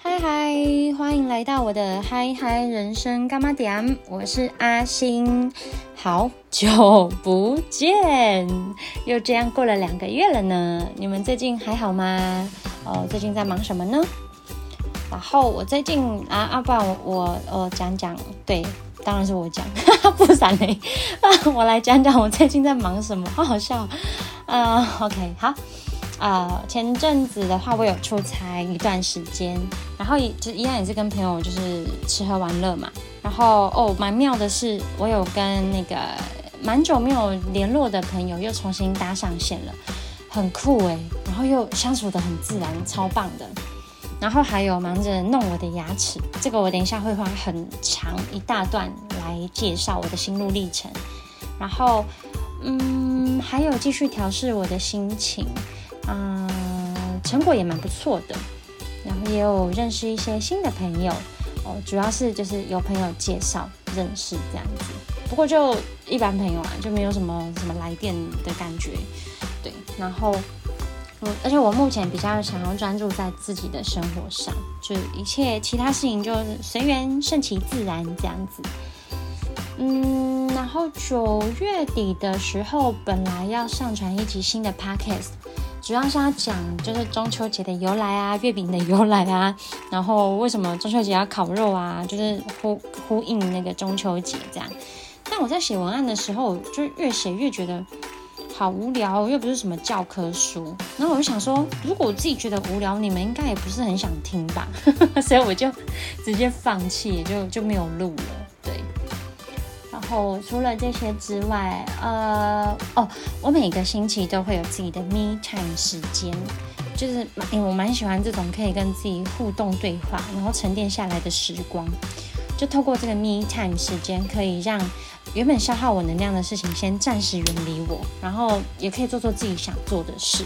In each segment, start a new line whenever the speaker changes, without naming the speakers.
嗨嗨，欢迎来到我的嗨嗨人生干嘛点？我是阿星，好久不见，又这样过了两个月了呢。你们最近还好吗？哦，最近在忙什么呢？然后我最近啊，阿爸，我我讲讲，对，当然是我讲，不闪雷，我来讲讲我最近在忙什么，好好笑啊。OK，好。啊，前阵子的话，我有出差一段时间，然后也就一样也是跟朋友就是吃喝玩乐嘛。然后哦，蛮妙的是，我有跟那个蛮久没有联络的朋友又重新搭上线了，很酷诶，然后又相处的很自然，超棒的。然后还有忙着弄我的牙齿，这个我等一下会花很长一大段来介绍我的心路历程。然后嗯，还有继续调试我的心情。嗯，成果也蛮不错的，然后也有认识一些新的朋友哦，主要是就是有朋友介绍认识这样子，不过就一般朋友啊，就没有什么什么来电的感觉，对，然后嗯，而且我目前比较想要专注在自己的生活上，就一切其他事情就随缘顺其自然这样子，嗯，然后九月底的时候，本来要上传一集新的 podcast。主要是要讲就是中秋节的由来啊，月饼的由来啊，然后为什么中秋节要烤肉啊，就是呼呼应那个中秋节这样。但我在写文案的时候，就越写越觉得好无聊，又不是什么教科书。然后我就想说，如果我自己觉得无聊，你们应该也不是很想听吧，所以我就直接放弃，就就没有录了。对。后除了这些之外，呃，哦，我每个星期都会有自己的 me time 时间，就是因为我蛮喜欢这种可以跟自己互动对话，然后沉淀下来的时光，就透过这个 me time 时间，可以让原本消耗我能量的事情先暂时远离我，然后也可以做做自己想做的事。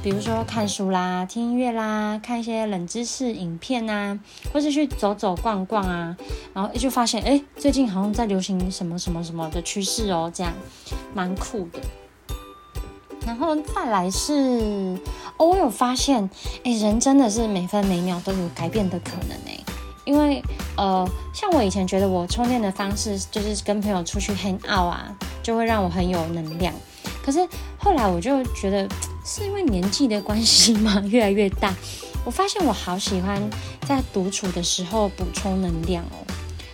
比如说看书啦、听音乐啦、看一些冷知识影片啊，或是去走走逛逛啊，然后就发现，哎，最近好像在流行什么什么什么的趋势哦，这样蛮酷的。然后再来是，哦，我有发现，哎，人真的是每分每秒都有改变的可能哎，因为呃，像我以前觉得我充电的方式就是跟朋友出去 hang out 啊，就会让我很有能量，可是后来我就觉得。是因为年纪的关系吗？越来越大，我发现我好喜欢在独处的时候补充能量哦，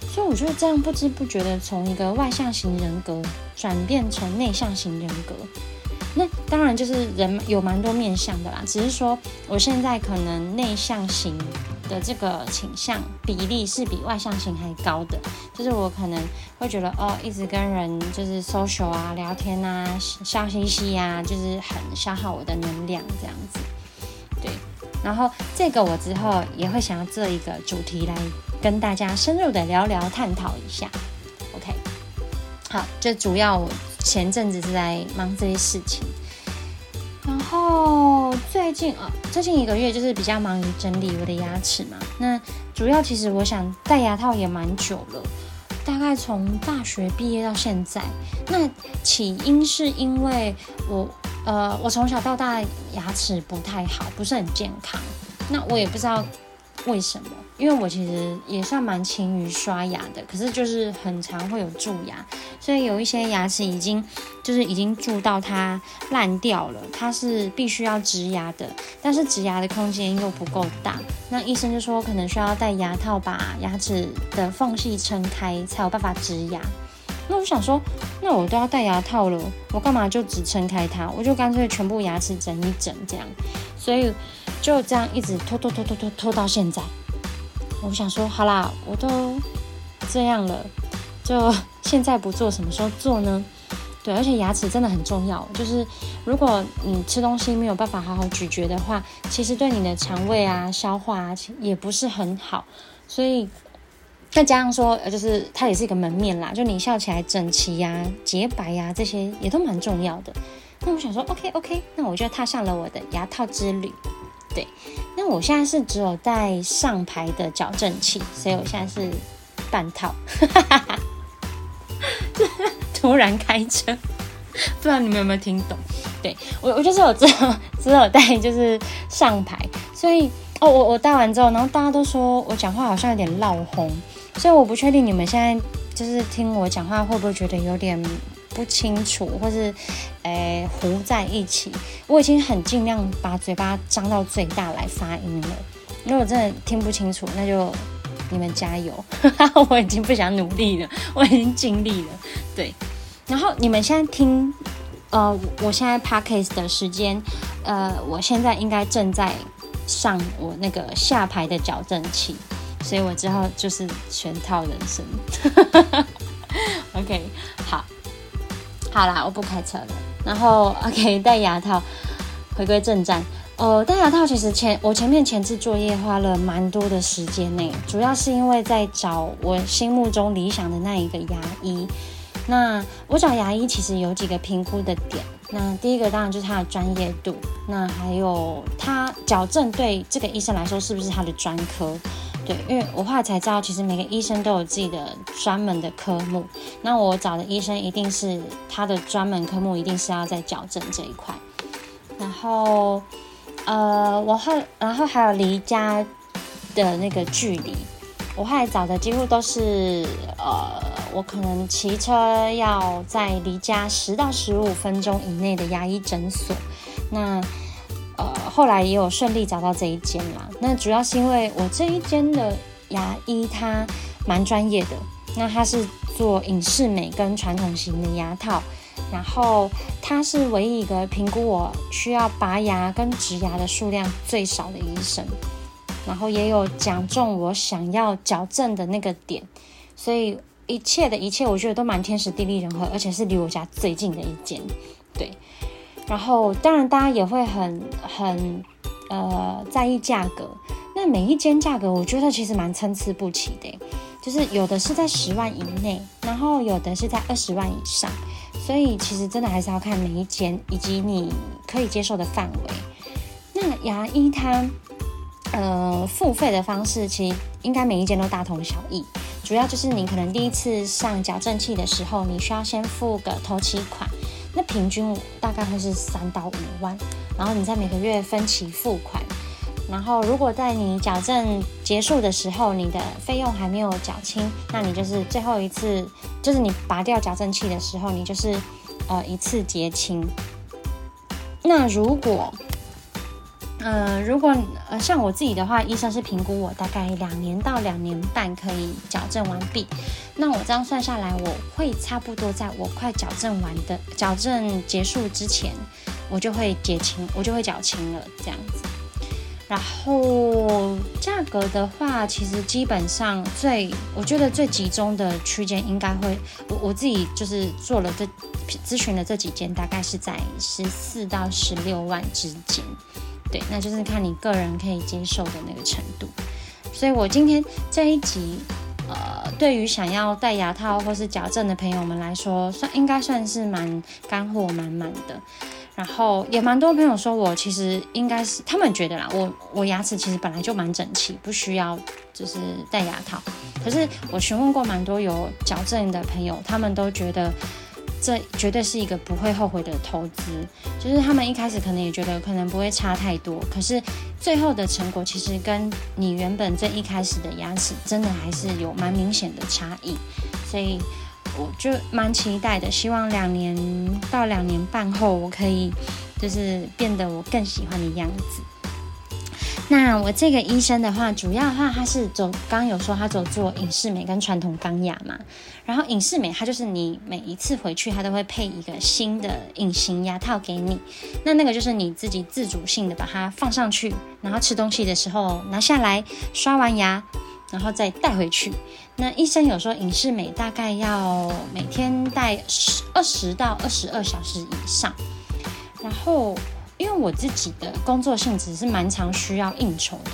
所以我就这样不知不觉的从一个外向型人格转变成内向型人格。那当然就是人有蛮多面相的啦，只是说我现在可能内向型。的这个倾向比例是比外向型还高的，就是我可能会觉得哦，一直跟人就是 social 啊、聊天啊、笑嘻嘻啊，就是很消耗我的能量这样子。对，然后这个我之后也会想要做一个主题来跟大家深入的聊聊、探讨一下。OK，好，这主要我前阵子是在忙这些事情。然后最近啊，最近一个月就是比较忙于整理我的牙齿嘛。那主要其实我想戴牙套也蛮久了，大概从大学毕业到现在。那起因是因为我呃，我从小到大牙齿不太好，不是很健康。那我也不知道为什么。因为我其实也算蛮勤于刷牙的，可是就是很常会有蛀牙，所以有一些牙齿已经就是已经蛀到它烂掉了，它是必须要植牙的，但是植牙的空间又不够大，那医生就说可能需要戴牙套把牙齿的缝隙撑开才有办法植牙。那我想说，那我都要戴牙套了，我干嘛就只撑开它？我就干脆全部牙齿整一整这样，所以就这样一直拖拖拖拖拖拖到现在。我想说，好啦，我都这样了，就 现在不做，什么时候做呢？对，而且牙齿真的很重要，就是如果你吃东西没有办法好好咀嚼的话，其实对你的肠胃啊、消化啊也不是很好。所以再加上说，呃，就是它也是一个门面啦，就你笑起来整齐呀、洁白呀，这些也都蛮重要的。那我想说，OK OK，那我就踏上了我的牙套之旅。对，那我现在是只有带上排的矫正器，所以我现在是半套。突然开车，不知道你们有没有听懂？对我，我就是有只有只有带就是上排，所以哦，我我戴完之后，然后大家都说我讲话好像有点闹红，所以我不确定你们现在就是听我讲话会不会觉得有点不清楚，或是诶糊在一起。我已经很尽量把嘴巴张到最大来发音了。如果真的听不清楚，那就你们加油。我已经不想努力了，我已经尽力了。对，然后你们现在听，呃，我现在 podcast 的时间，呃，我现在应该正在上我那个下排的矫正器，所以我之后就是全套人生。OK，好，好啦，我不开车了。然后 OK，戴牙套，回归正战。呃，戴牙套其实前我前面前置作业花了蛮多的时间呢，主要是因为在找我心目中理想的那一个牙医。那我找牙医其实有几个评估的点，那第一个当然就是他的专业度，那还有他矫正对这个医生来说是不是他的专科？对，因为我后来才知道，其实每个医生都有自己的专门的科目，那我找的医生一定是他的专门科目，一定是要在矫正这一块，然后。呃，我后然后还有离家的那个距离，我后来找的几乎都是呃，我可能骑车要在离家十到十五分钟以内的牙医诊所。那呃，后来也有顺利找到这一间啦。那主要是因为我这一间的牙医他蛮专业的，那他是做影视美跟传统型的牙套。然后他是唯一一个评估我需要拔牙跟植牙的数量最少的医生，然后也有讲中我想要矫正的那个点，所以一切的一切我觉得都蛮天时地利人和，而且是离我家最近的一间，对。然后当然大家也会很很呃在意价格，那每一间价格我觉得其实蛮参差不齐的，就是有的是在十万以内，然后有的是在二十万以上。所以其实真的还是要看每一间以及你可以接受的范围。那牙医它呃付费的方式其实应该每一间都大同小异，主要就是你可能第一次上矫正器的时候，你需要先付个头期款，那平均大概会是三到五万，然后你在每个月分期付款。然后，如果在你矫正结束的时候，你的费用还没有缴清，那你就是最后一次，就是你拔掉矫正器的时候，你就是呃一次结清。那如果呃如果呃像我自己的话，医生是评估我大概两年到两年半可以矫正完毕。那我这样算下来，我会差不多在我快矫正完的矫正结束之前，我就会结清，我就会缴清了，这样子。然后价格的话，其实基本上最我觉得最集中的区间应该会，我我自己就是做了这咨询的这几间，大概是在十四到十六万之间，对，那就是看你个人可以接受的那个程度。所以我今天这一集，呃，对于想要戴牙套或是矫正的朋友们来说，算应该算是蛮干货满满的。然后也蛮多朋友说我其实应该是他们觉得啦，我我牙齿其实本来就蛮整齐，不需要就是戴牙套。可是我询问过蛮多有矫正的朋友，他们都觉得这绝对是一个不会后悔的投资。就是他们一开始可能也觉得可能不会差太多，可是最后的成果其实跟你原本最一开始的牙齿真的还是有蛮明显的差异，所以。我就蛮期待的，希望两年到两年半后，我可以就是变得我更喜欢的样子。那我这个医生的话，主要的话他是走，刚刚有说他走做影视美跟传统钢牙嘛。然后影视美，它就是你每一次回去，他都会配一个新的隐形牙套给你。那那个就是你自己自主性的把它放上去，然后吃东西的时候拿下来，刷完牙。然后再带回去。那医生有说，影视美大概要每天戴十二十到二十二小时以上。然后，因为我自己的工作性质是蛮常需要应酬的，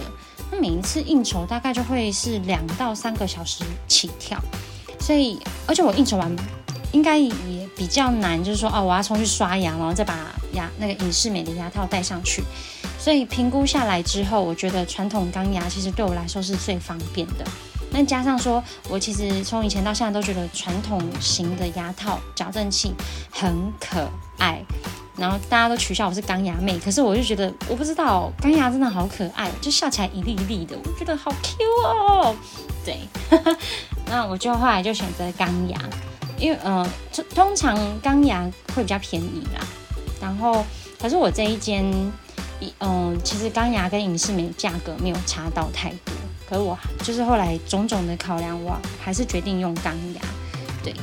那每一次应酬大概就会是两到三个小时起跳。所以，而且我应酬完应该也比较难，就是说哦，我要冲去刷牙，然后再把牙那个隐适美的牙套戴上去。所以评估下来之后，我觉得传统钢牙其实对我来说是最方便的。那加上说，我其实从以前到现在都觉得传统型的牙套矫正器很可爱。然后大家都取笑我是钢牙妹，可是我就觉得我不知道钢牙真的好可爱，就笑起来一粒一粒的，我觉得好 Q 哦。对，那我就后来就选择钢牙，因为呃，通常钢牙会比较便宜啦。然后，可是我这一间，嗯，其实钢牙跟影视美价格没有差到太多。可是我就是后来种种的考量，我还是决定用钢牙。对。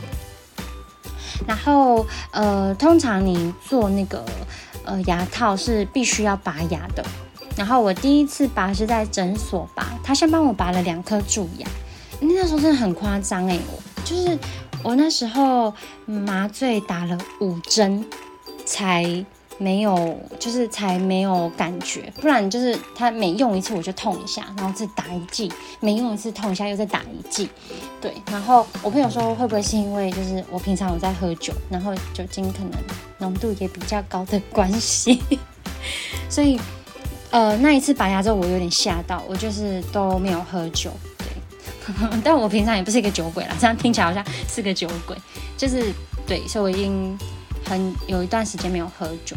然后，呃，通常你做那个呃牙套是必须要拔牙的。然后我第一次拔是在诊所拔，他先帮我拔了两颗蛀牙，那时候真的很夸张哎，就是我那时候麻醉打了五针才没有，就是才没有感觉，不然就是他每用一次我就痛一下，然后再打一剂，每用一次痛一下又再打一剂，对。然后我朋友说会不会是因为就是我平常有在喝酒，然后酒精可能浓度也比较高的关系，所以。呃，那一次拔牙之后，我有点吓到，我就是都没有喝酒，对，但我平常也不是一个酒鬼啦，这样听起来好像是个酒鬼，就是对，所以我已经很有一段时间没有喝酒，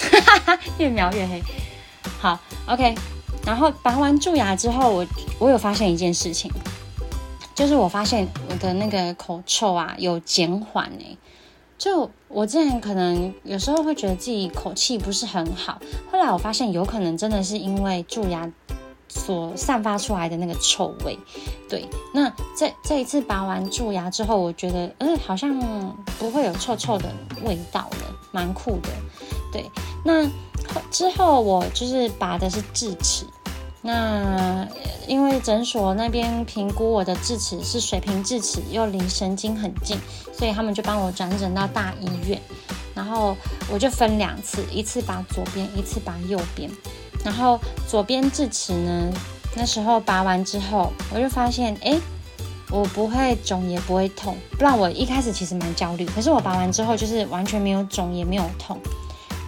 越描越黑。好，OK，然后拔完蛀牙之后，我我有发现一件事情，就是我发现我的那个口臭啊有减缓诶。就我之前可能有时候会觉得自己口气不是很好，后来我发现有可能真的是因为蛀牙所散发出来的那个臭味。对，那这这一次拔完蛀牙之后，我觉得，嗯，好像不会有臭臭的味道了，蛮酷的。对，那之后我就是拔的是智齿。那因为诊所那边评估我的智齿是水平智齿，又离神经很近，所以他们就帮我转诊到大医院。然后我就分两次，一次拔左边，一次拔右边。然后左边智齿呢，那时候拔完之后，我就发现，哎，我不会肿也不会痛。不然我一开始其实蛮焦虑，可是我拔完之后就是完全没有肿也没有痛。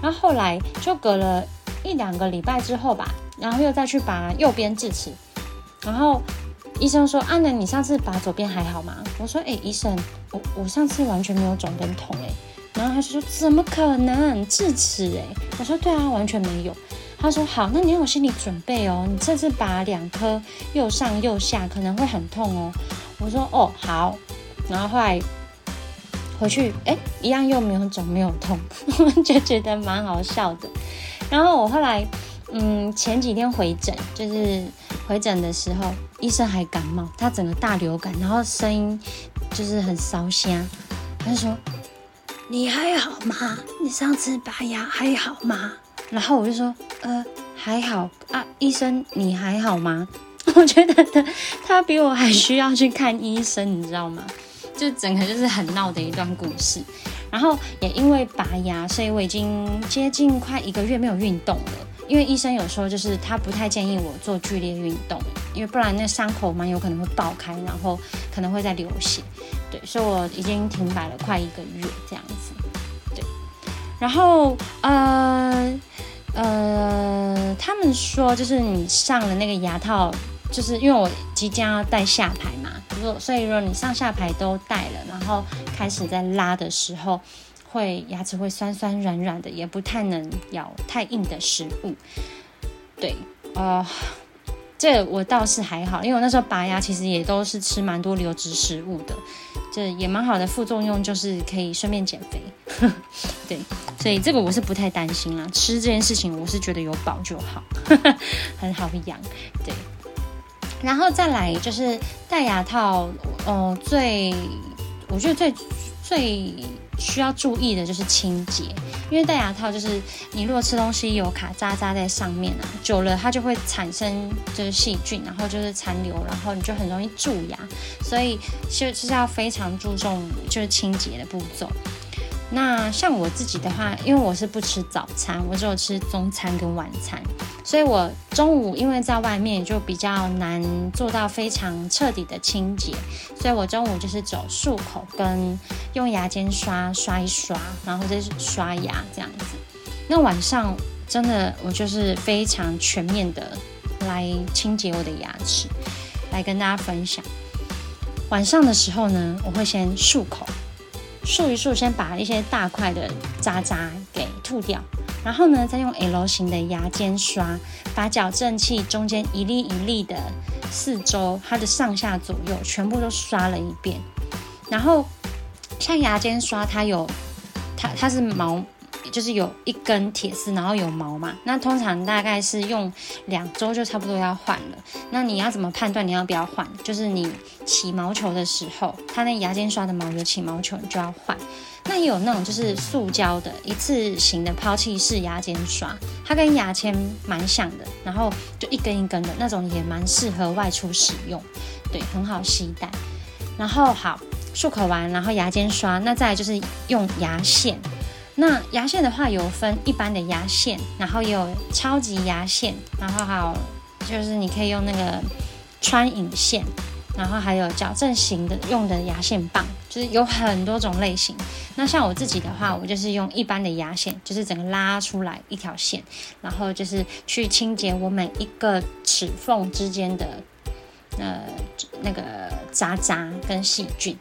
然后后来就隔了一两个礼拜之后吧。然后又再去拔右边智齿，然后医生说：“安南，你上次拔左边还好吗？”我说：“哎，医生，我我上次完全没有肿跟痛哎。”然后他就说：“怎么可能智齿哎？”我说：“对啊，完全没有。”他说：“好，那你有心理准备哦，你这次拔两颗又上又下可能会很痛哦。”我说：“哦，好。”然后后来回去，哎，一样又没有肿没有痛，就觉得蛮好笑的。然后我后来。嗯，前几天回诊，就是回诊的时候，医生还感冒，他整个大流感，然后声音就是很烧香。他就说：“你还好吗？你上次拔牙还好吗？”然后我就说：“呃，还好啊，医生你还好吗？” 我觉得他他比我还需要去看医生，你知道吗？就整个就是很闹的一段故事。然后也因为拔牙，所以我已经接近快一个月没有运动了。因为医生有说，就是他不太建议我做剧烈运动，因为不然那伤口蛮有可能会爆开，然后可能会再流血。对，所以我已经停摆了快一个月这样子。对，然后呃呃，他们说就是你上了那个牙套，就是因为我即将要戴下排嘛，如果所以如果你上下排都戴了，然后开始在拉的时候。会牙齿会酸酸软软的，也不太能咬太硬的食物。对，呃，这我倒是还好，因为我那时候拔牙其实也都是吃蛮多流质食物的，这也蛮好的副作用，就是可以顺便减肥。对，所以这个我是不太担心啦。吃这件事情我是觉得有饱就好，很好养。对，然后再来就是戴牙套，哦，最我觉得最最。需要注意的就是清洁，因为戴牙套就是你如果吃东西有卡渣渣在上面啊，久了它就会产生就是细菌，然后就是残留，然后你就很容易蛀牙，所以就是要非常注重就是清洁的步骤。那像我自己的话，因为我是不吃早餐，我只有吃中餐跟晚餐，所以我中午因为在外面就比较难做到非常彻底的清洁，所以我中午就是走漱口跟用牙尖刷刷一刷，然后再刷牙这样子。那晚上真的我就是非常全面的来清洁我的牙齿，来跟大家分享。晚上的时候呢，我会先漱口。漱一漱，先把一些大块的渣渣给吐掉，然后呢，再用 L 型的牙尖刷，把矫正器中间一粒一粒的四周，它的上下左右全部都刷了一遍。然后像牙尖刷，它有它它是毛。就是有一根铁丝，然后有毛嘛。那通常大概是用两周就差不多要换了。那你要怎么判断你要不要换？就是你起毛球的时候，它那牙尖刷的毛有起毛球，你就要换。那也有那种就是塑胶的一次型的抛弃式牙尖刷，它跟牙签蛮像的，然后就一根一根的那种也蛮适合外出使用，对，很好携带。然后好漱口完，然后牙间刷，那再就是用牙线。那牙线的话，有分一般的牙线，然后也有超级牙线，然后还有就是你可以用那个穿引线，然后还有矫正型的用的牙线棒，就是有很多种类型。那像我自己的话，我就是用一般的牙线，就是整个拉出来一条线，然后就是去清洁我每一个齿缝之间的呃那个渣渣跟细菌。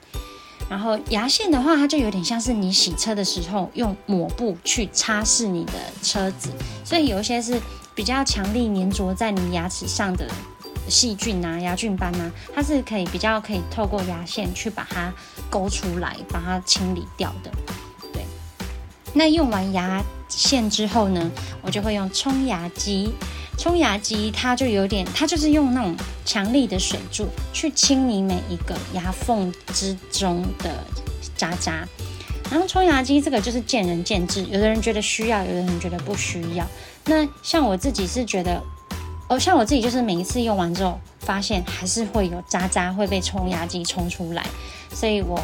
然后牙线的话，它就有点像是你洗车的时候用抹布去擦拭你的车子，所以有一些是比较强力粘着在你牙齿上的细菌啊、牙菌斑啊，它是可以比较可以透过牙线去把它勾出来，把它清理掉的。对，那用完牙线之后呢，我就会用冲牙机。冲牙机它就有点，它就是用那种强力的水柱去清理每一个牙缝之中的渣渣。然后冲牙机这个就是见仁见智，有的人觉得需要，有的人觉得不需要。那像我自己是觉得，哦，像我自己就是每一次用完之后，发现还是会有渣渣会被冲牙机冲出来，所以我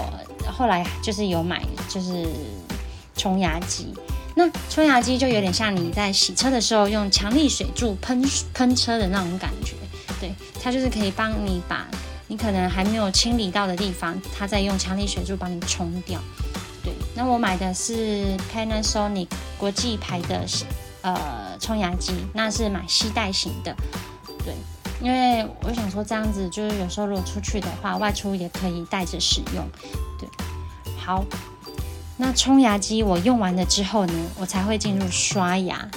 后来就是有买就是冲牙机。那冲牙机就有点像你在洗车的时候用强力水柱喷喷车的那种感觉，对，它就是可以帮你把你可能还没有清理到的地方，它在用强力水柱帮你冲掉。对，那我买的是 Panasonic 国际牌的呃冲牙机，那是买吸带型的，对，因为我想说这样子就是有时候如果出去的话，外出也可以带着使用，对，好。那冲牙机我用完了之后呢，我才会进入刷牙。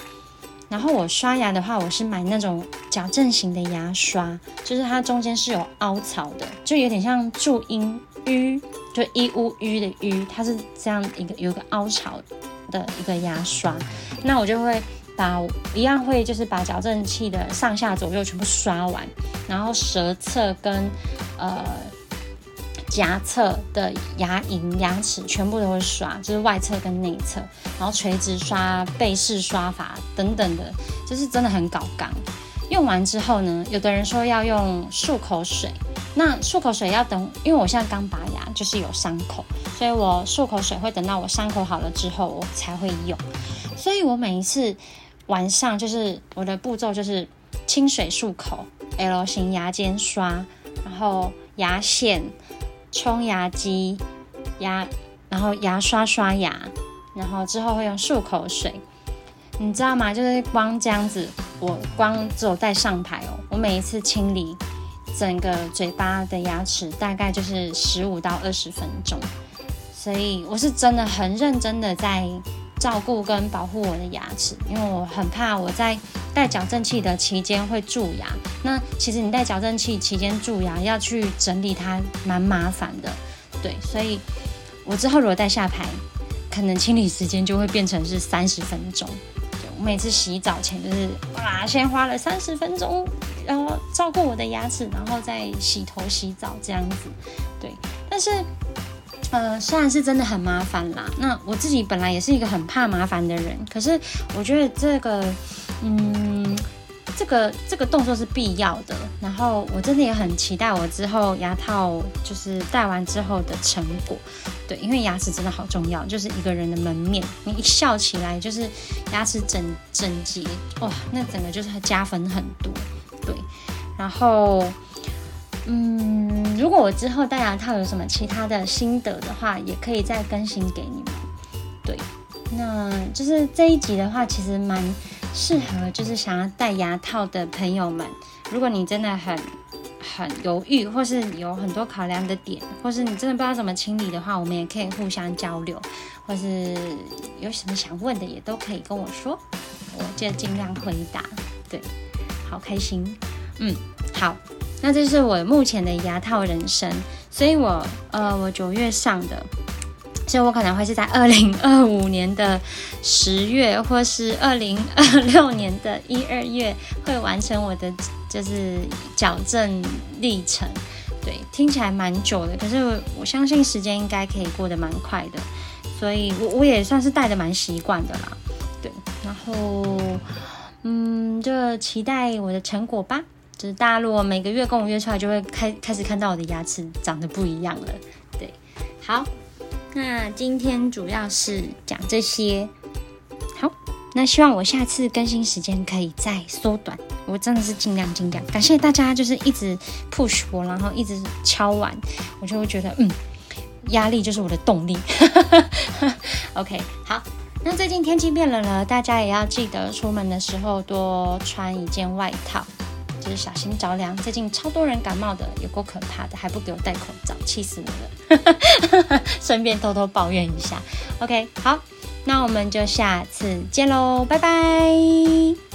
然后我刷牙的话，我是买那种矫正型的牙刷，就是它中间是有凹槽的，就有点像注音 u，就 i u u 的 u，它是这样一个有一个凹槽的一个牙刷。那我就会把一样会就是把矫正器的上下左右全部刷完，然后舌侧跟呃。颊侧的牙龈、牙齿全部都会刷，就是外侧跟内侧，然后垂直刷、背式刷法等等的，就是真的很搞刚。用完之后呢，有的人说要用漱口水，那漱口水要等，因为我现在刚拔牙，就是有伤口，所以我漱口水会等到我伤口好了之后我才会用。所以我每一次晚上就是我的步骤就是清水漱口、L 型牙间刷，然后牙线。冲牙机、牙，然后牙刷刷牙，然后之后会用漱口水，你知道吗？就是光这样子，我光只有带上排哦，我每一次清理整个嘴巴的牙齿，大概就是十五到二十分钟，所以我是真的很认真的在照顾跟保护我的牙齿，因为我很怕我在。戴矫正器的期间会蛀牙，那其实你戴矫正器期间蛀牙要去整理它蛮麻烦的，对，所以我之后如果戴下排，可能清理时间就会变成是三十分钟。我每次洗澡前就是哇，先花了三十分钟，然后照顾我的牙齿，然后再洗头洗澡这样子，对。但是，呃，虽然是真的很麻烦啦，那我自己本来也是一个很怕麻烦的人，可是我觉得这个。嗯，这个这个动作是必要的。然后我真的也很期待我之后牙套就是戴完之后的成果。对，因为牙齿真的好重要，就是一个人的门面。你一笑起来就是牙齿整整洁，哇，那整个就是加分很多。对，然后嗯如果我之后戴牙套有什么其他的心得的话，也可以再更新给你们。对，那就是这一集的话，其实蛮。适合就是想要戴牙套的朋友们，如果你真的很很犹豫，或是有很多考量的点，或是你真的不知道怎么清理的话，我们也可以互相交流，或是有什么想问的也都可以跟我说，我就尽量回答。对，好开心。嗯，好，那这是我目前的牙套人生，所以我呃，我九月上的。所以我可能会是在二零二五年的十月，或是二零二六年的一二月，会完成我的就是矫正历程。对，听起来蛮久的，可是我相信时间应该可以过得蛮快的。所以，我我也算是戴的蛮习惯的啦。对，然后，嗯，就期待我的成果吧。就是大家如果每个月跟我约出来，就会开开始看到我的牙齿长得不一样了。对，好。那今天主要是讲这些，好，那希望我下次更新时间可以再缩短，我真的是尽量尽量，感谢大家就是一直 push 我，然后一直敲完，我就会觉得嗯，压力就是我的动力。OK，好，那最近天气变冷了，大家也要记得出门的时候多穿一件外套。就是小心着凉，最近超多人感冒的，有够可怕的，还不给我戴口罩，气死我了！顺便偷偷抱怨一下。OK，好，那我们就下次见喽，拜拜。